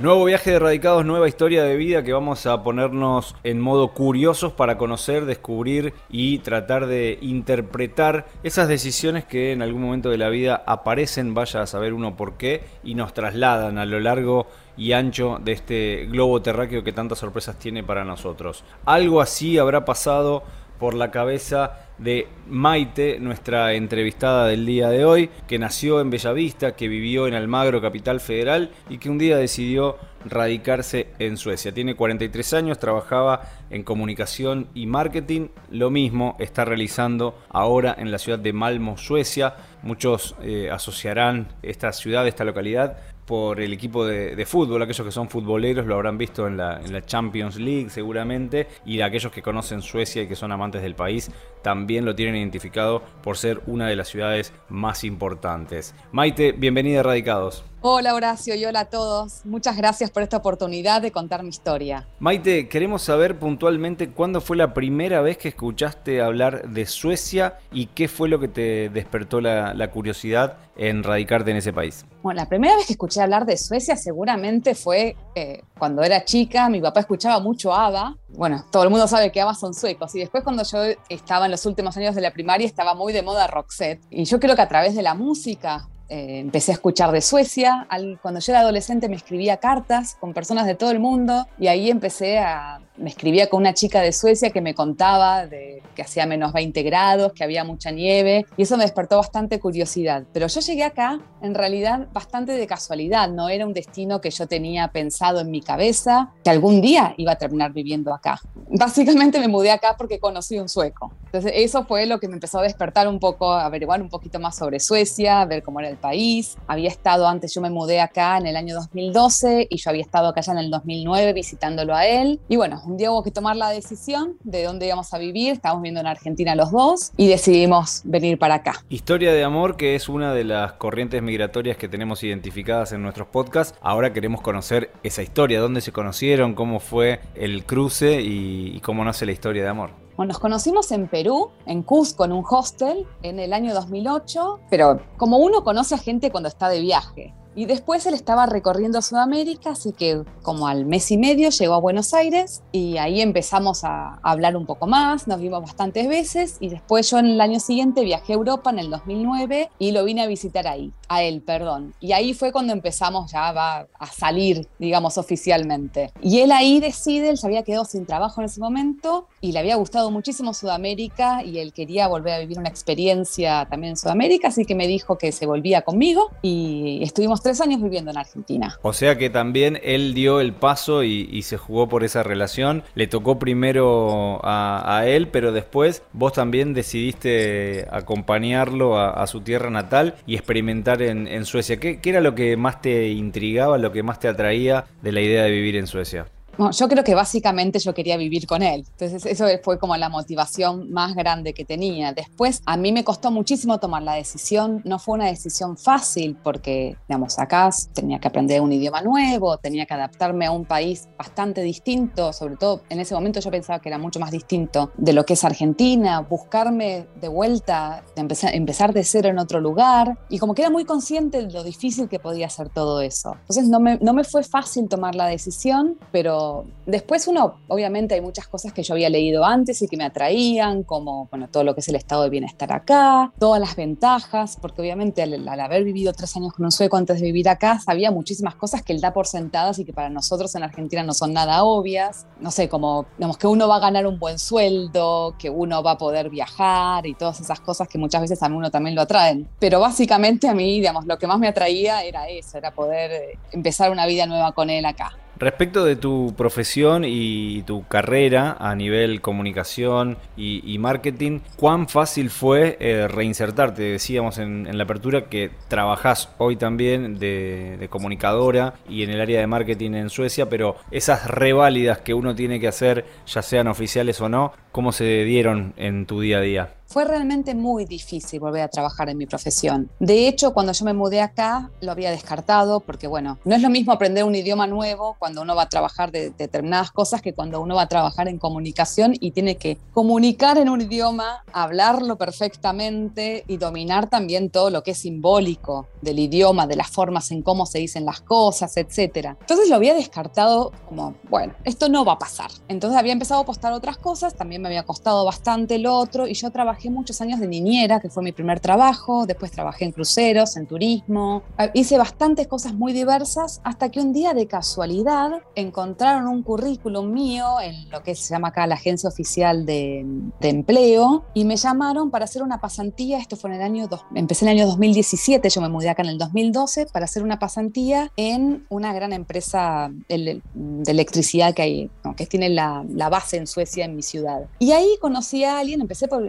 Nuevo viaje de radicados, nueva historia de vida que vamos a ponernos en modo curiosos para conocer, descubrir y tratar de interpretar esas decisiones que en algún momento de la vida aparecen, vaya a saber uno por qué, y nos trasladan a lo largo y ancho de este globo terráqueo que tantas sorpresas tiene para nosotros. Algo así habrá pasado por la cabeza de Maite, nuestra entrevistada del día de hoy, que nació en Bellavista, que vivió en Almagro, capital federal, y que un día decidió radicarse en Suecia. Tiene 43 años, trabajaba en comunicación y marketing. Lo mismo está realizando ahora en la ciudad de Malmo, Suecia. Muchos eh, asociarán esta ciudad, esta localidad, por el equipo de, fútbol. Aquellos que son futboleros lo habrán visto en la, en la, Champions League seguramente. Y aquellos que conocen Suecia y que son amantes del país también lo tienen identificado por ser una de las ciudades más importantes. Maite, bienvenida a Radicados. Hola Horacio y hola a todos. Muchas gracias por esta oportunidad de contar mi historia. Maite, queremos saber puntualmente cuándo fue la primera vez que escuchaste hablar de Suecia y qué fue lo que te despertó la, curiosidad en radicarte en ese país. Bueno, la primera vez que escuché hablar de Suecia seguramente fue eh, cuando era chica. Mi papá escuchaba mucho ABBA. Bueno, todo el mundo sabe que ABBA son suecos. Y después cuando yo estaba en los últimos años de la primaria estaba muy de moda Roxette. Y yo creo que a través de la música eh, empecé a escuchar de Suecia. cuando yo era adolescente me escribía cartas con personas de todo el mundo y ahí empecé a... Me escribía con una chica de Suecia que me contaba de que hacía menos 20 grados, que había mucha nieve y eso me despertó bastante curiosidad. Pero yo llegué acá en realidad bastante de casualidad, no era un destino que yo tenía pensado en mi cabeza, que algún día iba a terminar viviendo acá. Básicamente me mudé acá porque conocí un sueco. Entonces eso fue lo que me empezó a despertar un poco, a averiguar un poquito más sobre Suecia, ver cómo era el país. Había estado antes, yo me mudé acá en el año 2012 y yo había estado acá ya en el 2009 visitándolo a él. Y bueno, un día hubo que tomar la decisión de dónde íbamos a vivir. Estábamos viendo en Argentina los dos y decidimos venir para acá. Historia de amor, que es una de las corrientes migratorias que tenemos identificadas en nuestros podcasts. Ahora queremos conocer esa historia, dónde se conocieron, cómo fue el cruce y, y cómo nace la historia de amor nos conocimos en Perú, en Cusco, en un hostel, en el año 2008, pero como uno conoce a gente cuando está de viaje. Y después él estaba recorriendo Sudamérica, así que como al mes y medio llegó a Buenos Aires y ahí empezamos a hablar un poco más, nos vimos bastantes veces y después yo en el año siguiente viajé a Europa en el 2009 y lo vine a visitar ahí, a él, perdón. Y ahí fue cuando empezamos ya a salir, digamos, oficialmente. Y él ahí decide, él se había quedado sin trabajo en ese momento y le había gustado muchísimo Sudamérica y él quería volver a vivir una experiencia también en Sudamérica, así que me dijo que se volvía conmigo y estuvimos tres años viviendo en Argentina. O sea que también él dio el paso y, se jugó por esa relación. Le tocó primero a, él, pero después vos también decidiste acompañarlo a, su tierra natal y experimentar en, Suecia. ¿Qué era lo que más te intrigaba, lo que más te atraía de la idea de vivir en Suecia? Yo creo que básicamente yo quería vivir con él. Entonces eso fue como la motivación más grande que tenía. Después a mí me costó muchísimo tomar la decisión. No fue una decisión fácil porque, digamos, acá tenía que aprender un idioma nuevo, tenía que adaptarme a un país bastante distinto. Sobre todo en ese momento yo pensaba que era mucho más distinto de lo que es Argentina. Buscarme de vuelta, empezar, empezar de cero en otro lugar. Y como que era muy consciente de lo difícil que podía ser todo eso. Entonces no me, no me fue fácil tomar la decisión, pero después uno, obviamente hay muchas cosas que yo había leído antes y que me atraían, como bueno, todo lo que es el estado de bienestar acá, todas las ventajas, porque obviamente al, haber vivido tres años con un sueco antes de vivir acá, sabía muchísimas cosas que él da por sentadas y que para nosotros en Argentina no son nada obvias. No sé, como digamos, que uno va a ganar un buen sueldo, que uno va a poder viajar y todas esas cosas que muchas veces a uno también lo atraen. Pero básicamente a mí, digamos, lo que más me atraía era eso, era poder eh, empezar una vida nueva con él acá. Respecto de tu profesión y tu carrera a nivel comunicación y, marketing, ¿cuán fácil fue eh, reinsertarte? Decíamos en, la apertura que trabajás hoy también de, comunicadora y en el área de marketing en Suecia, pero esas reválidas que uno tiene que hacer, ya sean oficiales o no, ¿cómo se dieron en tu día a día? Fue realmente muy difícil volver a trabajar en mi profesión. De hecho, cuando yo me mudé acá, lo había descartado porque, bueno, no es lo mismo aprender un idioma nuevo cuando uno va a trabajar de, determinadas cosas que cuando uno va a trabajar en comunicación y tiene que comunicar en un idioma, hablarlo perfectamente y dominar también todo lo que es simbólico del idioma, de las formas en cómo se dicen las cosas, etc. Entonces lo había descartado como, bueno, esto no va a pasar. Entonces había empezado a apostar otras cosas, también me había costado bastante el otro y yo trabajé muchos años de niñera, que fue mi primer trabajo, después trabajé en cruceros, en turismo, hice bastantes cosas muy diversas hasta que un día de casualidad encontraron un currículum mío en lo que se llama acá la Agencia Oficial de, de Empleo y me llamaron para hacer una pasantía, esto fue en el año, dos, empecé en el año 2017, yo me mudé acá en el 2012 para hacer una pasantía en una gran empresa de electricidad que hay, que tiene la, la base en Suecia, en mi ciudad. Y ahí conocí a alguien, empecé por,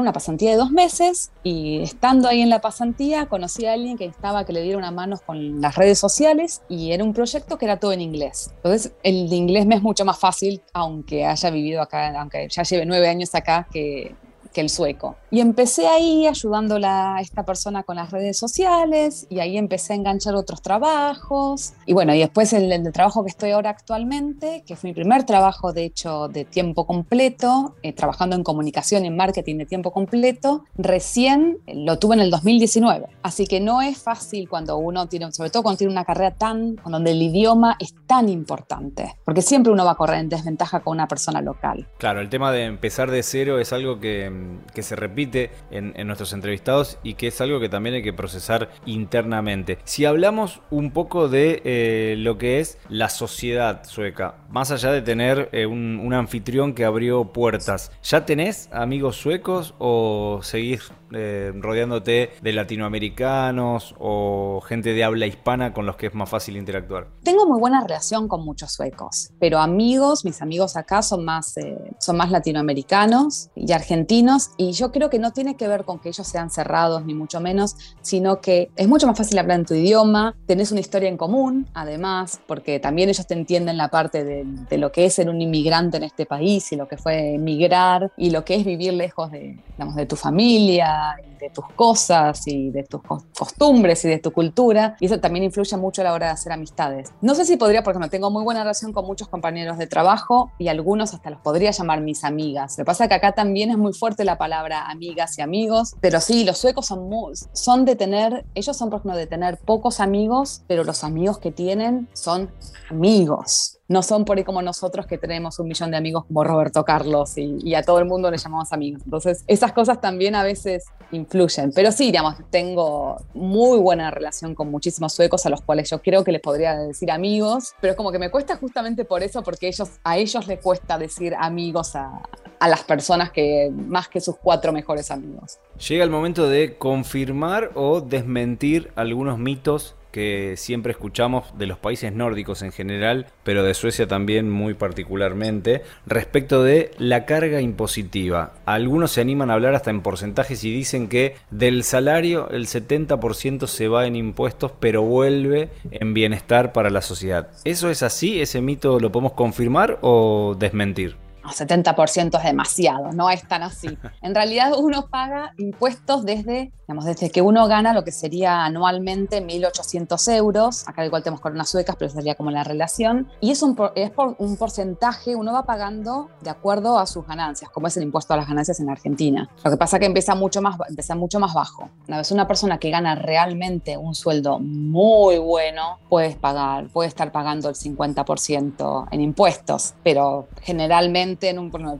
una pasantía de dos meses y estando ahí en la pasantía conocí a alguien que estaba que le diera una mano con las redes sociales y era un proyecto que era todo en inglés. Entonces el inglés me es mucho más fácil, aunque haya vivido acá, aunque ya lleve nueve años acá, que que el sueco. Y empecé ahí ayudándola a esta persona con las redes sociales y ahí empecé a enganchar otros trabajos. Y bueno, y después el, el trabajo que estoy ahora actualmente, que fue mi primer trabajo de hecho de tiempo completo, eh, trabajando en comunicación y en marketing de tiempo completo, recién lo tuve en el 2019. Así que no es fácil cuando uno tiene, sobre todo cuando tiene una carrera tan, donde el idioma es tan importante, porque siempre uno va a correr en desventaja con una persona local. Claro, el tema de empezar de cero es algo que que se repite en, nuestros entrevistados y que es algo que también hay que procesar internamente. Si hablamos un poco de eh, lo que es la sociedad sueca, más allá de tener eh, un, un, anfitrión que abrió puertas, ¿ya tenés amigos suecos o seguís eh, rodeándote de latinoamericanos o gente de habla hispana con los que es más fácil interactuar? Tengo muy buena relación con muchos suecos, pero amigos, mis amigos acá son más, son más latinoamericanos y argentinos y yo creo que no tiene que ver con que ellos sean cerrados ni mucho menos, sino que es mucho más fácil hablar en tu idioma, tenés una historia en común, además, porque también ellos te entienden la parte de, de lo que es ser un inmigrante en este país y lo que fue emigrar y lo que es vivir lejos de, digamos, de tu familia de tus cosas y de tus costumbres y de tu cultura. Y eso también influye mucho a la hora de hacer amistades. No sé si podría, porque no tengo muy buena relación con muchos compañeros de trabajo y algunos hasta los podría llamar mis amigas. Lo que pasa es que acá también es muy fuerte la palabra amigas y amigos, pero sí, los suecos son, muy, son de tener, ellos son ejemplo de tener pocos amigos, pero los amigos que tienen son amigos no son por ahí como nosotros que tenemos un millón de amigos como Roberto Carlos y, a todo el mundo le llamamos amigos. Entonces, esas cosas también a veces influyen. Pero sí, digamos, tengo muy buena relación con muchísimos suecos a los cuales yo creo que les podría decir amigos, pero es como que me cuesta justamente por eso, porque ellos, a ellos les cuesta decir amigos a, a las personas que más que sus cuatro mejores amigos. Llega el momento de confirmar o desmentir algunos mitos que siempre escuchamos de los países nórdicos en general, pero de Suecia también muy particularmente, respecto de la carga impositiva. Algunos se animan a hablar hasta en porcentajes y dicen que del salario el 70% se va en impuestos, pero vuelve en bienestar para la sociedad. ¿Eso es así? ¿Ese mito lo podemos confirmar o desmentir? 70% es demasiado, no es tan así. En realidad uno paga impuestos desde, digamos, desde que uno gana lo que sería anualmente 1.800 euros, acá igual tenemos coronas suecas, pero sería como la relación, y es, un, es por un porcentaje, uno va pagando de acuerdo a sus ganancias, como es el impuesto a las ganancias en Argentina. Lo que pasa es que empieza mucho más, empieza mucho más bajo. Una vez una persona que gana realmente un sueldo muy bueno, puedes pagar, puede estar pagando el 50% en impuestos, pero generalmente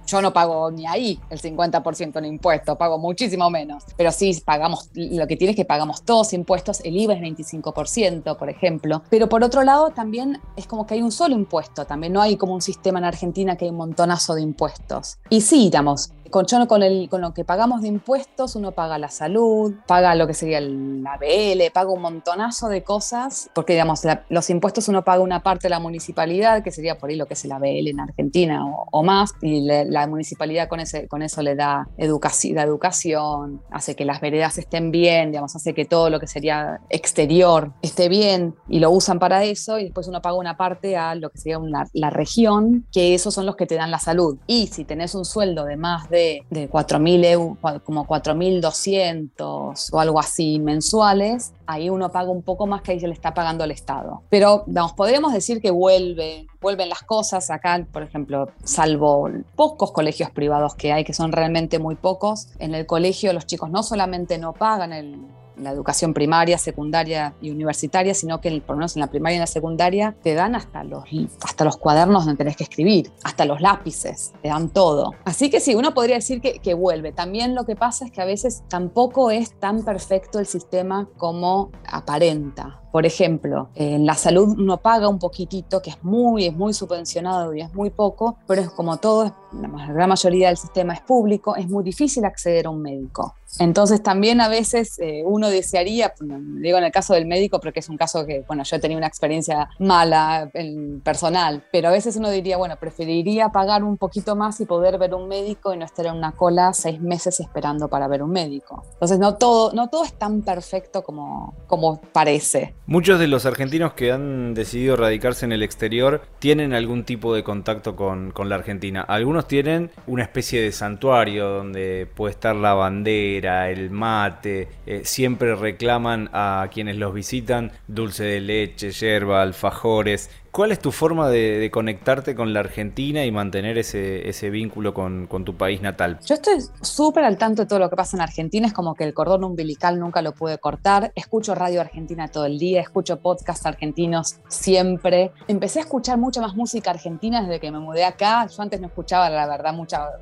yo no pago ni ahí el 50% en impuestos, pago muchísimo menos, pero sí pagamos, lo que tiene es que pagamos todos impuestos, el IVA es 25%, por ejemplo, pero por otro lado también es como que hay un solo impuesto, también no hay como un sistema en Argentina que hay un montonazo de impuestos. Y sí, digamos, con, con, el, con lo que pagamos de impuestos, uno paga la salud, paga lo que sería la BL, paga un montonazo de cosas, porque digamos, los impuestos uno paga una parte de la municipalidad, que sería por ahí lo que es la BL en Argentina o, más, y la municipalidad con, ese, con eso le da, educación, educación, hace que las veredas estén bien, digamos, hace que todo lo que sería exterior esté bien y lo usan para eso, y después uno paga una parte a lo que sería una, la región, que esos son los que te dan la salud. Y si tenés un sueldo de más de de, de 4.000 euros, como 4.200 o algo así mensuales, ahí uno paga un poco más que ahí se le está pagando al Estado. Pero, vamos, podríamos decir que vuelve, vuelven las cosas. Acá, por ejemplo, salvo pocos colegios privados que hay, que son realmente muy pocos, en el colegio los chicos no solamente no pagan el la educación primaria, secundaria y universitaria, sino que por lo menos en la primaria y en la secundaria te dan hasta los, hasta los cuadernos donde tenés que escribir, hasta los lápices, te dan todo. Así que sí, uno podría decir que, que vuelve. También lo que pasa es que a veces tampoco es tan perfecto el sistema como aparenta. Por ejemplo, en la salud uno paga un poquitito, que es muy, es muy subvencionado y es muy poco, pero es como todo, la gran mayoría del sistema es público, es muy difícil acceder a un médico. Entonces también a veces eh, uno desearía, digo en el caso del médico, porque es un caso que, bueno, yo he tenido una experiencia mala en personal, pero a veces uno diría, bueno, preferiría pagar un poquito más y poder ver un médico y no estar en una cola seis meses esperando para ver un médico. Entonces no todo, no todo es tan perfecto como, como parece. Muchos de los argentinos que han decidido radicarse en el exterior tienen algún tipo de contacto con, la Argentina. Algunos tienen una especie de santuario donde puede estar la bandera, el mate, eh, siempre reclaman a quienes los visitan dulce de leche, yerba, alfajores. ¿Cuál es tu forma de, conectarte con la Argentina y mantener ese, vínculo con, con, tu país natal? Yo estoy súper al tanto de todo lo que pasa en Argentina. Es como que el cordón umbilical nunca lo pude cortar. Escucho radio argentina todo el día, escucho podcasts argentinos siempre. Empecé a escuchar mucha más música argentina desde que me mudé acá. Yo antes no escuchaba, la verdad,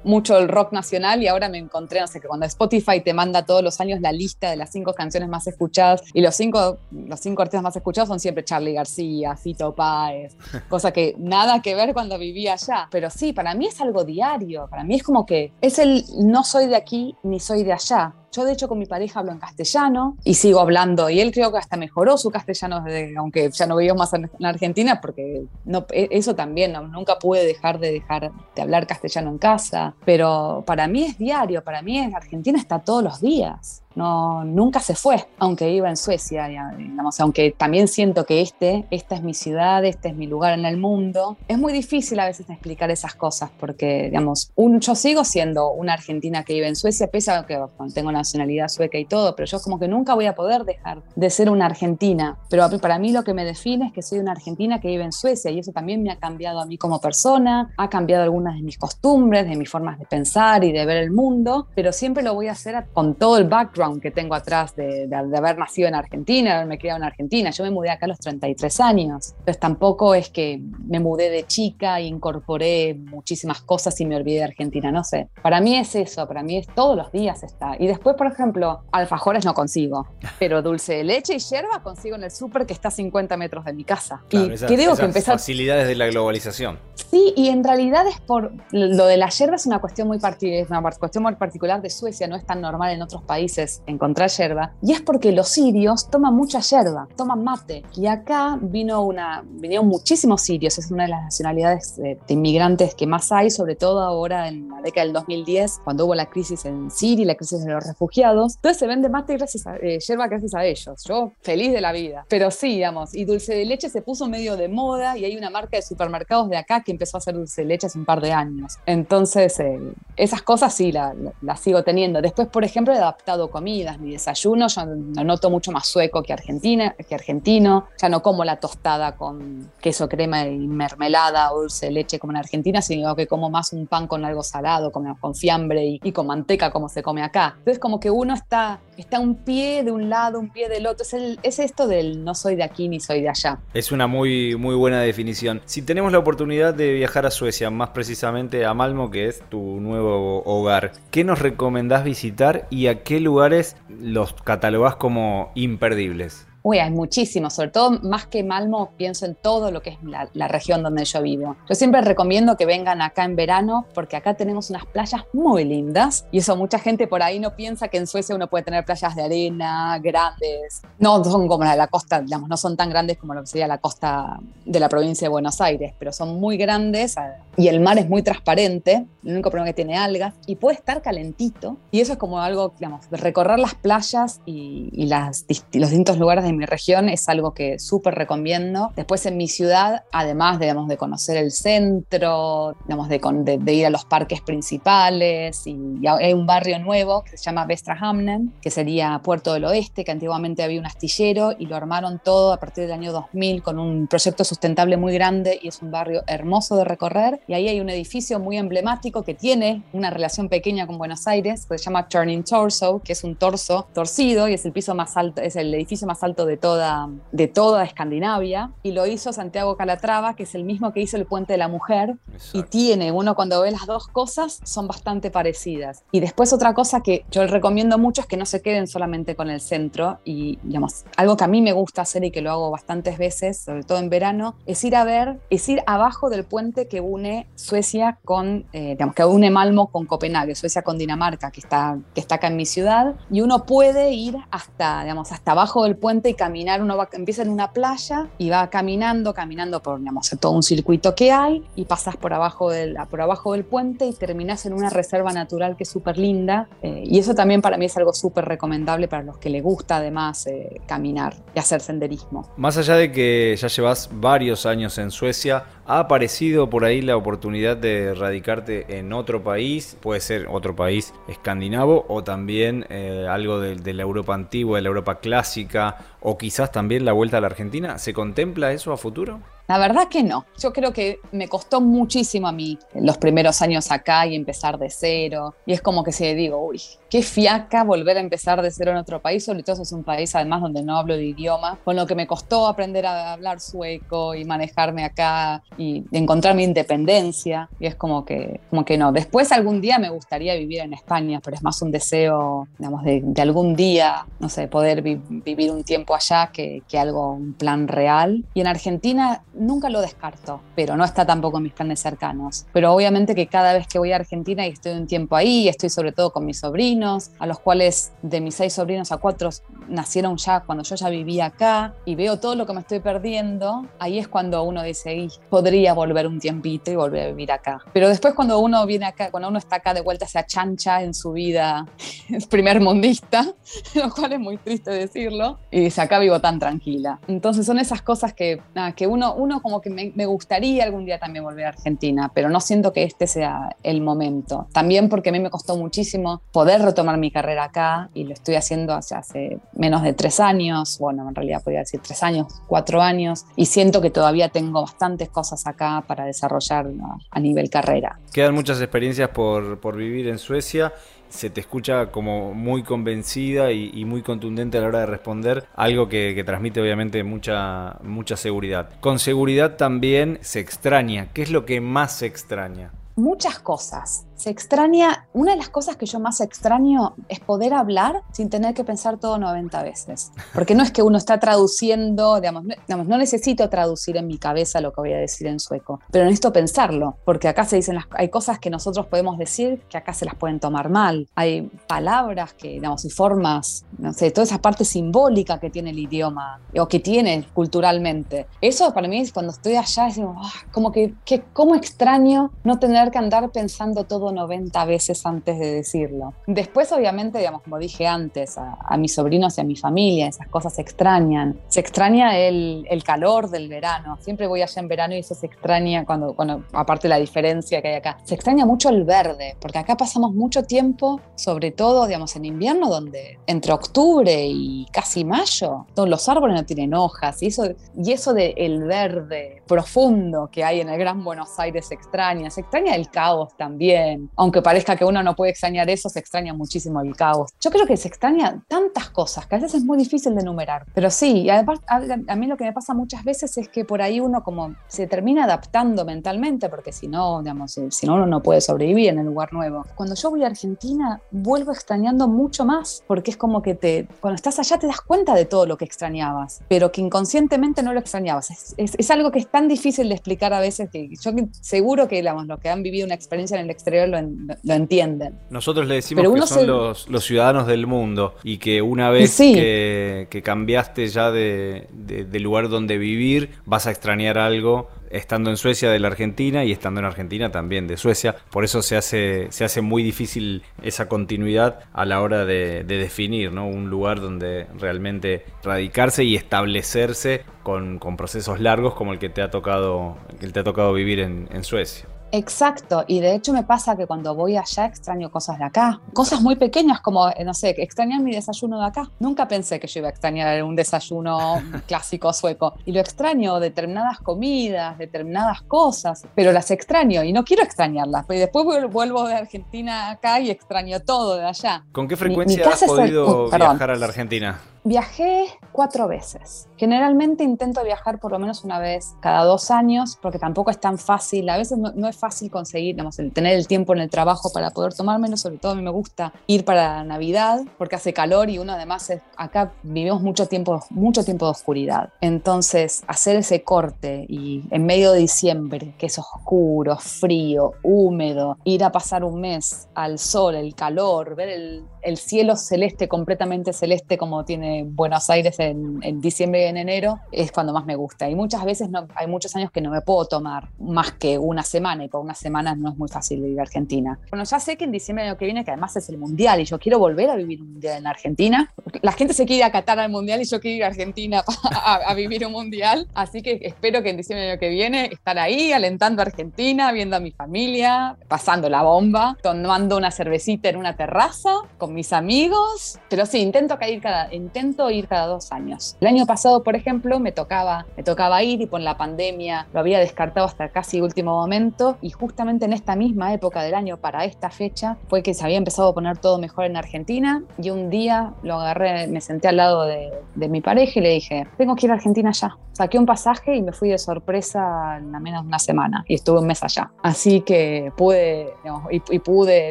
mucho el rock nacional y ahora me encontré, no sé, que cuando Spotify te manda todos los años la lista de las cinco canciones más escuchadas y los cinco, los cinco artistas más escuchados son siempre Charlie García, Fito Páez cosa que nada que ver cuando vivía allá. Pero sí, para mí es algo diario, para mí es como que es el no soy de aquí ni soy de allá. Yo de hecho con mi pareja hablo en castellano y sigo hablando y él creo que hasta mejoró su castellano, desde, aunque ya no vivimos más en, Argentina, porque no, e, eso también, nunca pude dejar de dejar de hablar castellano en casa, pero para mí es diario, para mí en Argentina está todos los días no, nunca se fue, aunque iba en Suecia, digamos, aunque también siento que este, esta es mi ciudad, este es mi lugar en el mundo. Es muy difícil a veces explicar esas cosas porque, digamos, un, yo sigo siendo una argentina que vive en Suecia, pese a que tengo nacionalidad sueca y todo, pero yo como que nunca voy a poder dejar de ser una argentina. Pero para mí lo que me define es que soy una argentina que vive en Suecia y eso también me ha cambiado a mí como persona, ha cambiado algunas de mis costumbres, de mis formas de pensar y de ver el mundo, pero siempre lo voy a hacer con todo el background que tengo atrás de, haber nacido en Argentina, haberme criado en Argentina. Yo me mudé acá a los 33 años. Entonces tampoco es que me mudé de chica e incorporé muchísimas cosas y me olvidé de Argentina. No sé. Para mí es eso, para mí es todos los días está. Y después, por ejemplo, alfajores no consigo, pero dulce de leche y yerba consigo en el súper que está a 50 metros de mi casa. y creo que empezar. Facilidades de la globalización. Sí, y en realidad es por. Lo de la yerba es una cuestión muy, es una cuestión muy particular de Suecia, no es tan normal en otros países encontrar yerba, y es porque los sirios toman mucha yerba, toman mate. Y acá vino una, vinieron muchísimos sirios, es una de las nacionalidades de, inmigrantes que más hay, sobre todo ahora en la década del 2010, cuando hubo la crisis en Siria y la crisis de los refugiados. Entonces se vende mate gracias a, eh, yerba gracias a ellos. Yo feliz de la vida. Pero sí, digamos, y dulce de leche se puso medio de moda y hay una marca de supermercados de acá que empezó a hacer dulce de leche hace un par de años. Entonces, eh, esas cosas sí las la, sigo teniendo. Después, por ejemplo, he adaptado comida mi desayuno, yo lo noto mucho más sueco que, argentino, ya no como la tostada con queso, crema y mermelada o dulce de leche como en Argentina, sino que como más un pan con algo salado, con, con fiambre y, con manteca como se come acá. Entonces como que uno está, está un pie de un lado, un pie del otro, es, es esto del no soy de aquí ni soy de allá. Es una muy, muy buena definición. Si tenemos la oportunidad de viajar a Suecia, más precisamente a Malmo, que es tu nuevo hogar, ¿qué nos recomendás visitar y a qué lugares los catalogás como imperdibles? Uy, hay muchísimos, sobre todo más que Malmo, pienso en todo lo que es la, región donde yo vivo. Yo siempre recomiendo que vengan acá en verano porque acá tenemos unas playas muy lindas y eso mucha gente por ahí no piensa que en Suecia uno puede tener playas de arena grandes. No son como la de la costa, digamos, no son tan grandes como lo que sería la costa de la provincia de Buenos Aires, pero son muy grandes y el mar es muy transparente, el único problema que tiene algas y puede estar calentito y eso es como algo, digamos, recorrer las playas y, las, los distintos lugares de en mi región es algo que súper recomiendo. Después en mi ciudad, además digamos, de conocer el centro, digamos, de, de, ir a los parques principales, y, hay un barrio nuevo que se llama Vestra Hamnen, que sería Puerto del Oeste, que antiguamente había un astillero y lo armaron todo a partir del año 2000 con un proyecto sustentable muy grande y es un barrio hermoso de recorrer. Y ahí hay un edificio muy emblemático que tiene una relación pequeña con Buenos Aires, que se llama Turning Torso, que es un torso torcido y es el piso más alto, es el edificio más alto de toda, de toda Escandinavia. Y lo hizo Santiago Calatrava, que es el mismo que hizo el Puente de la Mujer. Y tiene, uno cuando ve las dos cosas, son bastante parecidas. Y después otra cosa que yo recomiendo mucho es que no se queden solamente con el centro y, digamos, algo que a mí me gusta hacer y que lo hago bastantes veces, sobre todo en verano, es ir a ver, es ir abajo del puente que une Suecia con, eh, digamos, que une Malmo con Copenhague, Suecia con Dinamarca, que está, que está acá en mi ciudad, y uno puede ir hasta, digamos, hasta abajo del puente caminar, uno empieza en una playa y va caminando, caminando por, digamos, todo un circuito que hay y pasas por abajo del, por abajo del puente y terminas en una reserva natural que es súper linda, eh, y eso también para mí es algo súper recomendable para los que les gusta además eh, caminar y hacer senderismo. Más allá de que ya llevas varios años en Suecia, ¿ha aparecido por ahí la oportunidad de radicarte en otro país? Puede ser otro país escandinavo o también eh, algo de, de, la Europa antigua, de la Europa clásica, o quizás también la vuelta a la Argentina. ¿Se contempla eso a futuro? La verdad que no. Yo creo que me costó muchísimo a mí los primeros años acá y empezar de cero. Y es como que se digo, uy, qué fiaca volver a empezar de cero en otro país, sobre todo es un país además donde no hablo de idioma, con lo que me costó aprender a hablar sueco y manejarme acá y encontrar mi independencia. Y es como que, como que no. Después algún día me gustaría vivir en España, pero es más un deseo, digamos, de, algún día, no sé, poder vivir un tiempo allá que, que algo, un plan real. Y en Argentina nunca lo descarto, pero no está tampoco en mis planes cercanos. Pero obviamente que cada vez que voy a Argentina y estoy un tiempo ahí, estoy sobre todo con mis sobrinos, a los cuales de mis seis sobrinos a cuatro nacieron ya cuando yo ya vivía acá y veo todo lo que me estoy perdiendo, ahí es cuando uno dice, podría volver un tiempito y volver a vivir acá. Pero después cuando uno viene acá, cuando uno está acá de vuelta se achancha en su vida primer mundista, lo cual es muy triste decirlo, y dice, acá vivo tan tranquila. Entonces son esas cosas que, que uno uno como que me, gustaría algún día también volver a Argentina, pero no siento que este sea el momento. También porque a mí me costó muchísimo poder retomar mi carrera acá y lo estoy haciendo hace, hace menos de tres años, bueno, en realidad podría decir tres años, cuatro años, y siento que todavía tengo bastantes cosas acá para desarrollar a, nivel carrera. Quedan muchas experiencias por, por vivir en Suecia se te escucha como muy convencida y, muy contundente a la hora de responder, algo que, que, transmite obviamente mucha, mucha seguridad. Con seguridad también se extraña. ¿Qué es lo que más se extraña? Muchas cosas. Se extraña, una de las cosas que yo más extraño es poder hablar sin tener que pensar todo 90 veces. Porque no es que uno está traduciendo, digamos, no, necesito traducir en mi cabeza lo que voy a decir en sueco, pero necesito pensarlo, porque acá se dicen, las, hay cosas que nosotros podemos decir que acá se las pueden tomar mal. Hay palabras que, digamos, y formas, no sé, toda esa parte simbólica que tiene el idioma o que tiene culturalmente. Eso para mí es cuando estoy allá, es ah, como que, que, como extraño no tener que andar pensando todo 90 veces antes de decirlo. Después, obviamente, digamos, como dije antes, a, mis sobrinos y a mi familia, esas cosas se extrañan. Se extraña el, calor del verano. Siempre voy allá en verano y eso se extraña cuando, cuando, aparte la diferencia que hay acá, se extraña mucho el verde, porque acá pasamos mucho tiempo, sobre todo, digamos, en invierno, donde entre octubre y casi mayo, todos los árboles no tienen hojas y eso, y eso del el verde profundo que hay en el Gran Buenos Aires se extraña. Se extraña el caos también aunque parezca que uno no puede extrañar eso, se extraña muchísimo el caos. Yo creo que se extraña tantas cosas que a veces es muy difícil de enumerar. Pero sí, y además a, mí lo que me pasa muchas veces es que por ahí uno como se termina adaptando mentalmente, porque si no, digamos, si no uno no puede sobrevivir en el lugar nuevo. Cuando yo voy a Argentina, vuelvo extrañando mucho más, porque es como que te, cuando estás allá te das cuenta de todo lo que extrañabas, pero que inconscientemente no lo extrañabas. Es, es, algo que es tan difícil de explicar a veces que yo seguro que digamos, los que han vivido una experiencia en el exterior exterior lo, entienden. Nosotros le decimos que son los, los, ciudadanos del mundo y que una vez que, cambiaste ya de, de lugar donde vivir, vas a extrañar algo estando en Suecia de la Argentina y estando en Argentina también de Suecia. Por eso se hace, se hace muy difícil esa continuidad a la hora de, definir ¿no? un lugar donde realmente radicarse y establecerse con, procesos largos como el que te ha tocado, el que te ha tocado vivir en Suecia. Exacto, y de hecho me pasa que cuando voy allá extraño cosas de acá, cosas muy pequeñas como, eh, no sé, extrañar mi desayuno de acá. Nunca pensé que yo iba a extrañar un desayuno clásico sueco y lo extraño, determinadas comidas, determinadas cosas, pero las extraño y no quiero extrañarlas. Y después vuelvo de Argentina acá y extraño todo de allá. ¿Con qué frecuencia has podido viajar a la Argentina? Viajé cuatro veces. Generalmente intento viajar por lo menos una vez cada dos años, porque tampoco es tan fácil. A veces no, es fácil conseguir, digamos, el tener el tiempo en el trabajo para poder tomármelo. Sobre todo a mí me gusta ir para Navidad, porque hace calor y uno además acá vivimos mucho tiempo, mucho tiempo de oscuridad. Entonces, hacer ese corte y en medio de diciembre, que es oscuro, frío, húmedo, ir a pasar un mes al sol, el calor, ver el, el cielo celeste, completamente celeste como tiene Buenos Aires en, diciembre y en enero, es cuando más me gusta. Y muchas veces no, hay muchos años que no me puedo tomar más que una semana y por una semana no es muy fácil vivir Argentina. Bueno, ya sé que en diciembre del año que viene, que además es el Mundial y yo quiero volver a vivir un Mundial en Argentina. La gente se quiere acatar al Mundial y yo quiero ir a Argentina a, vivir un Mundial. Así que espero que en diciembre del año que viene estar ahí alentando a Argentina, viendo a mi familia, pasando la bomba, tomando una cervecita en una terraza con mis amigos, pero sí, intento ir cada, intento ir cada dos años. El año pasado, por ejemplo, me tocaba, me tocaba ir y por la pandemia lo había descartado hasta casi último momento y justamente en esta misma época del año, para esta fecha, fue que se había empezado a poner todo mejor en Argentina y un día lo agarré, me senté al lado de, de mi pareja y le dije, tengo que ir a Argentina ya. Saqué un pasaje y me fui de sorpresa en menos de una semana y estuve un mes allá. Así que pude, y, y pude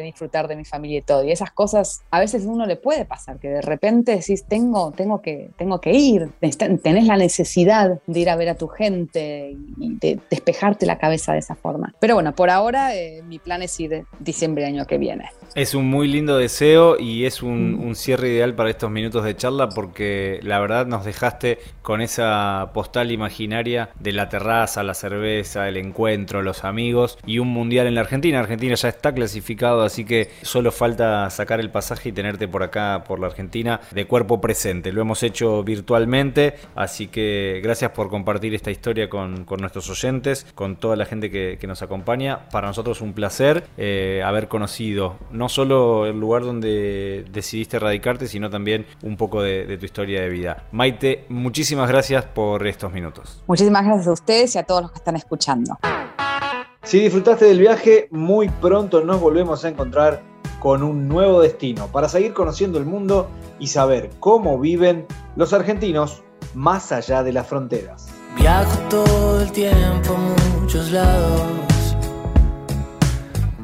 disfrutar de mi familia y todo. Y esas cosas a veces uno le puede pasar, que de repente decís, tengo, tengo, que, tengo que ir, tenés la necesidad de ir a ver a tu gente y de despejarte la cabeza de esa forma. Pero bueno, por ahora eh, mi plan es ir diciembre año que viene. Es un muy lindo deseo y es un, cierre ideal para estos minutos de charla porque la verdad nos dejaste con esa postal imaginaria de la terraza, la cerveza, el encuentro, los amigos y un mundial en la Argentina. Argentina ya está clasificado, así que solo falta sacar el pasaje y tenerte por acá, por la Argentina, de cuerpo presente. Lo hemos hecho virtualmente, así que gracias por compartir esta historia con, nuestros oyentes, con toda la gente que, nos acompaña. Para nosotros un placer eh, haber conocido no solo el lugar donde decidiste radicarte, sino también un poco de, tu historia de vida. Maite, muchísimas gracias por estos minutos. Muchísimas gracias a ustedes y a todos los que están escuchando. Si disfrutaste del viaje, muy pronto nos volvemos a encontrar con un nuevo destino para seguir conociendo el mundo y saber cómo viven los argentinos más allá de las fronteras. Viajo todo el tiempo a muchos lados.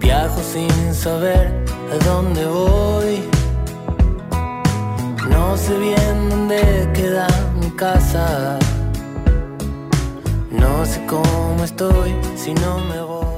Viajo sin saber a dónde voy. No sé bien dónde queda mi casa. No sé cómo estoy si no me voy.